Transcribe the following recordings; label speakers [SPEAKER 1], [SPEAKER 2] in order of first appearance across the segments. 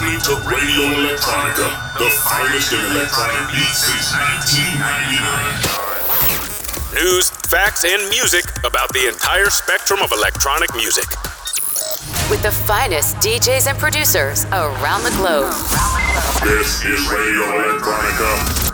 [SPEAKER 1] listening to Radio Electronica, the finest in electronic beats since 1999.
[SPEAKER 2] News, facts, and music about the entire spectrum of electronic music.
[SPEAKER 3] With the finest DJs and producers around the globe.
[SPEAKER 1] This is Radio Electronica.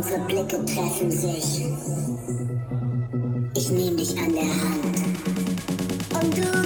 [SPEAKER 4] Unsere Blicke treffen sich. Ich nehme dich an der Hand. Und du